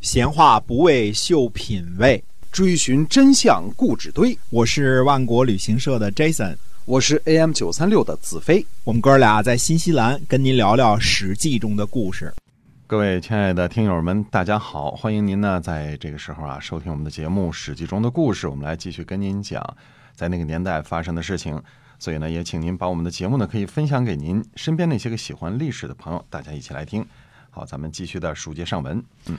闲话不为秀品味，追寻真相故纸堆。我是万国旅行社的 Jason，我是 AM 九三六的子飞。我们哥俩在新西兰跟您聊聊《史记》中的故事。各位亲爱的听友们，大家好！欢迎您呢在这个时候啊收听我们的节目《史记》中的故事。我们来继续跟您讲在那个年代发生的事情。所以呢，也请您把我们的节目呢可以分享给您身边那些个喜欢历史的朋友，大家一起来听。好，咱们继续的书接上文。嗯，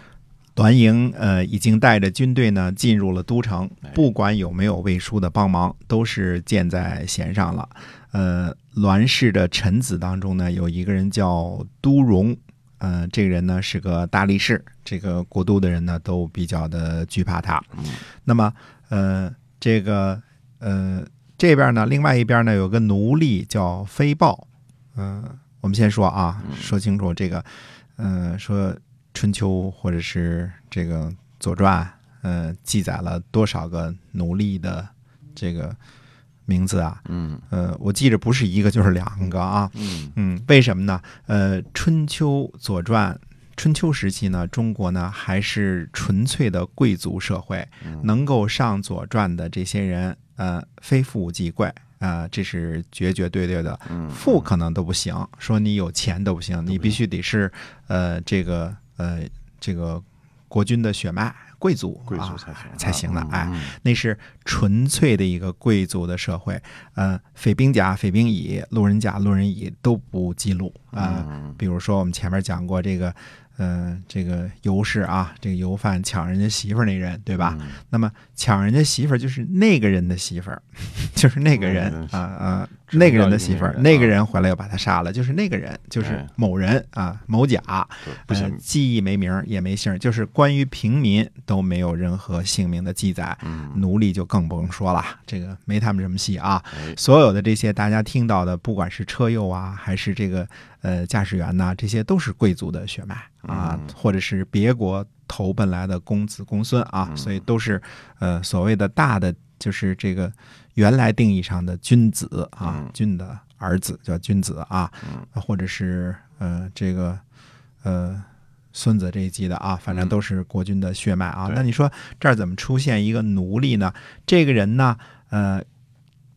栾盈呃已经带着军队呢进入了都城，不管有没有魏书的帮忙，都是箭在弦上了。呃，栾氏的臣子当中呢，有一个人叫都荣，呃，这个人呢是个大力士，这个国都的人呢都比较的惧怕他。那么呃，这个呃。这边呢，另外一边呢，有个奴隶叫飞豹。嗯，我们先说啊，说清楚这个，嗯，说春秋或者是这个左传，呃，记载了多少个奴隶的这个名字啊？嗯，呃，我记着不是一个就是两个啊。嗯嗯，为什么呢？呃，春秋左传，春秋时期呢，中国呢还是纯粹的贵族社会，能够上左传的这些人。呃，非富即贵啊，这是绝绝对对的。富可能都不行，说你有钱都不行，你必须得是呃这个呃这个国君的血脉，贵族贵族才行才行的。哎，那是纯粹的一个贵族的社会。呃，匪兵甲、匪兵乙、路人甲、路人乙都不记录啊。比如说我们前面讲过这个。呃，这个游氏啊，这个游犯抢人家媳妇儿那人，对吧？那么抢人家媳妇儿就是那个人的媳妇儿，就是那个人啊啊，那个人的媳妇儿，那个人回来又把他杀了，就是那个人，就是某人啊，某甲，不行，记忆没名也没姓，就是关于平民都没有任何姓名的记载，奴隶就更不用说了，这个没他们什么戏啊。所有的这些大家听到的，不管是车右啊，还是这个。呃，驾驶员呐，这些都是贵族的血脉啊，或者是别国投奔来的公子公孙啊，所以都是呃所谓的大的，就是这个原来定义上的君子啊，君的儿子叫君子啊，或者是呃这个呃孙子这一级的啊，反正都是国君的血脉啊。那你说这儿怎么出现一个奴隶呢？这个人呢，呃，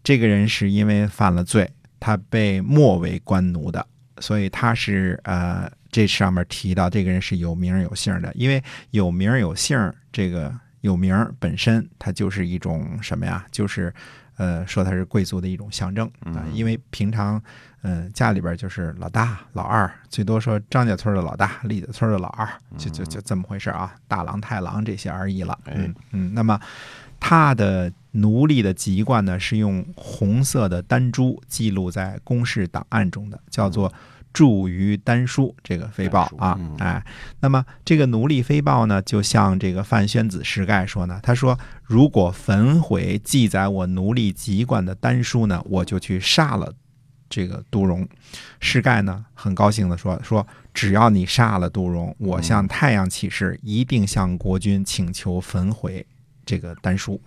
这个人是因为犯了罪，他被没为官奴的。所以他是呃，这上面提到这个人是有名有姓的，因为有名有姓，这个有名本身它就是一种什么呀？就是呃，说他是贵族的一种象征啊。因为平常嗯，家里边就是老大、老二，最多说张家村的老大、李家村的老二，就就就这么回事啊，大郎、太郎这些而已了。嗯嗯，那么他的奴隶的籍贯呢，是用红色的丹珠记录在公示档案中的，叫做。著于丹书，这个飞豹啊，哎，那么这个奴隶飞豹呢，就像这个范宣子石盖说呢，他说，如果焚毁记载我奴隶籍贯的丹书呢，我就去杀了这个杜荣。石盖呢，很高兴的说，说只要你杀了杜荣，我向太阳起誓，一定向国君请求焚毁这个丹书。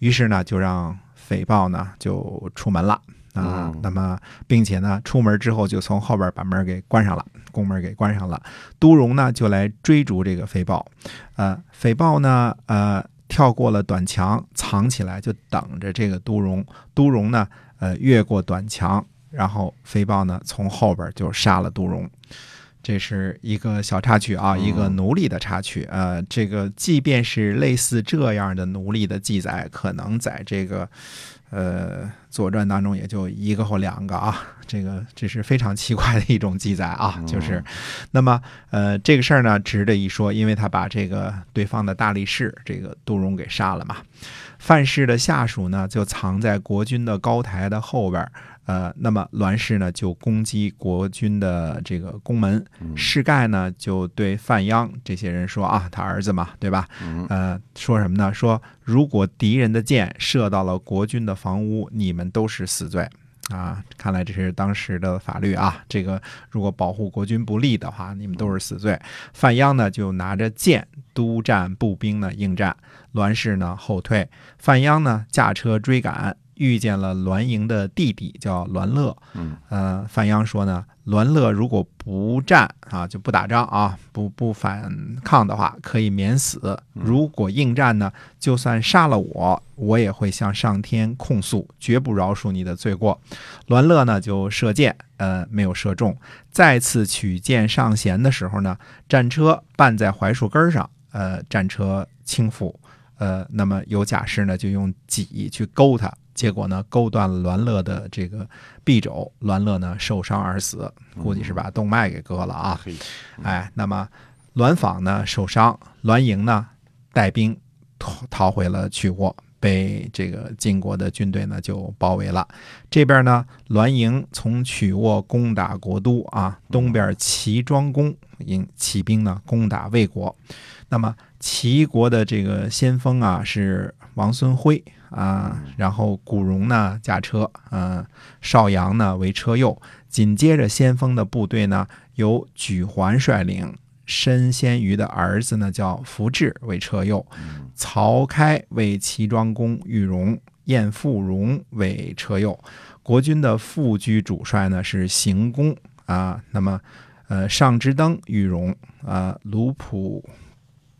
于是呢，就让匪豹呢就出门了。啊，那么，并且呢，出门之后就从后边把门给关上了，宫门给关上了。都荣呢就来追逐这个飞豹，呃，飞豹呢，呃，跳过了短墙，藏起来就等着这个都荣。都荣呢，呃，越过短墙，然后飞豹呢从后边就杀了都荣。这是一个小插曲啊，一个奴隶的插曲。呃，这个即便是类似这样的奴隶的记载，可能在这个。呃，《左传》当中也就一个或两个啊，这个这是非常奇怪的一种记载啊。就是，那么呃，这个事儿呢，值得一说，因为他把这个对方的大力士这个杜荣给杀了嘛。范氏的下属呢，就藏在国君的高台的后边。呃，那么栾氏呢就攻击国君的这个宫门，士盖呢就对范鞅这些人说啊，他儿子嘛，对吧？呃，说什么呢？说如果敌人的箭射到了国君的房屋，你们都是死罪啊！看来这是当时的法律啊。这个如果保护国君不利的话，你们都是死罪。范鞅呢就拿着剑督战步兵呢应战，栾氏呢后退，范鞅呢驾车追赶。遇见了栾盈的弟弟叫栾乐，嗯，呃，范鞅说呢，栾乐如果不战啊，就不打仗啊，不不反抗的话，可以免死；如果应战呢，就算杀了我，我也会向上天控诉，绝不饶恕你的罪过。栾乐呢就射箭，呃，没有射中。再次取箭上弦的时候呢，战车绊在槐树根上，呃，战车倾覆。呃，那么有甲士呢，就用戟去勾他，结果呢，勾断了栾乐的这个臂肘，栾乐呢受伤而死，估计是把动脉给割了啊。哎，那么栾访呢受伤，栾盈呢带兵逃逃回了曲沃，被这个晋国的军队呢就包围了。这边呢，栾盈从曲沃攻打国都啊，东边齐庄公引起兵呢攻打魏国，那么。齐国的这个先锋啊是王孙辉啊，然后古荣呢驾车，嗯，邵阳呢为车右，紧接着先锋的部队呢由举桓率领，申先瑜的儿子呢叫福志为车右，曹开为齐庄公玉荣，晏父荣为车右，国军的副居主帅呢是邢公啊，那么呃上之登玉荣啊卢普。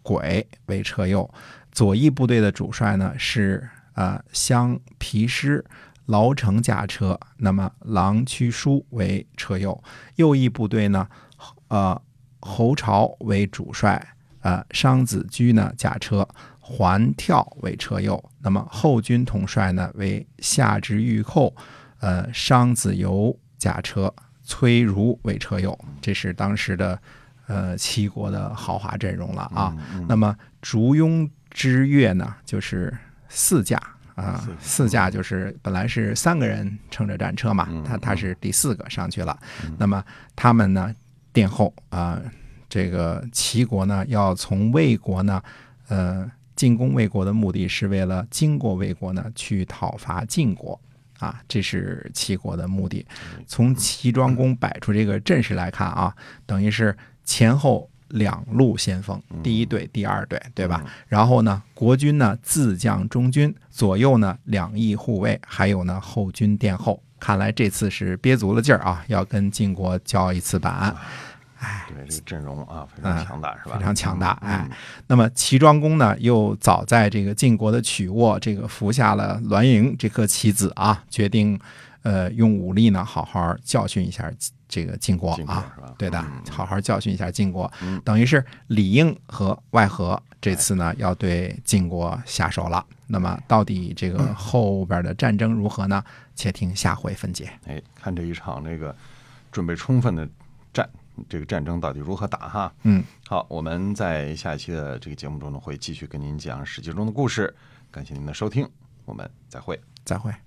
轨为车右，左翼部队的主帅呢是啊相皮师劳城驾车，那么郎屈叔为车右，右翼部队呢呃侯朝为主帅，呃商子居呢驾车，环跳为车右，那么后军统帅呢为夏之御寇，呃商子游驾车，崔如为车右，这是当时的。呃，齐国的豪华阵容了啊。那么竹庸之乐呢，就是四架啊，四架就是本来是三个人乘着战车嘛，他他是第四个上去了。那么他们呢殿后啊，这个齐国呢要从魏国呢，呃，进攻魏国的目的是为了经过魏国呢去讨伐晋国啊，这是齐国的目的。从齐庄公摆出这个阵势来看啊，等于是。前后两路先锋，第一队、第二队，对吧？然后呢，国军呢自将中军，左右呢两翼护卫，还有呢后军殿后。看来这次是憋足了劲儿啊，要跟晋国交一次板。哎，对，这个阵容啊非常强大，是吧？非常强大。哎，那么齐庄公呢，又早在这个晋国的曲沃，这个服下了栾盈这颗棋子啊，决定呃用武力呢好好教训一下。这个晋国啊，对的，好好教训一下晋国，等于是里应和外合，这次呢要对晋国下手了。那么到底这个后边的战争如何呢？且听下回分解。哎，看这一场这个准备充分的战，这个战争到底如何打哈？嗯，好，我们在下一期的这个节目中呢，会继续跟您讲《史记》中的故事。感谢您的收听，我们再会，再会。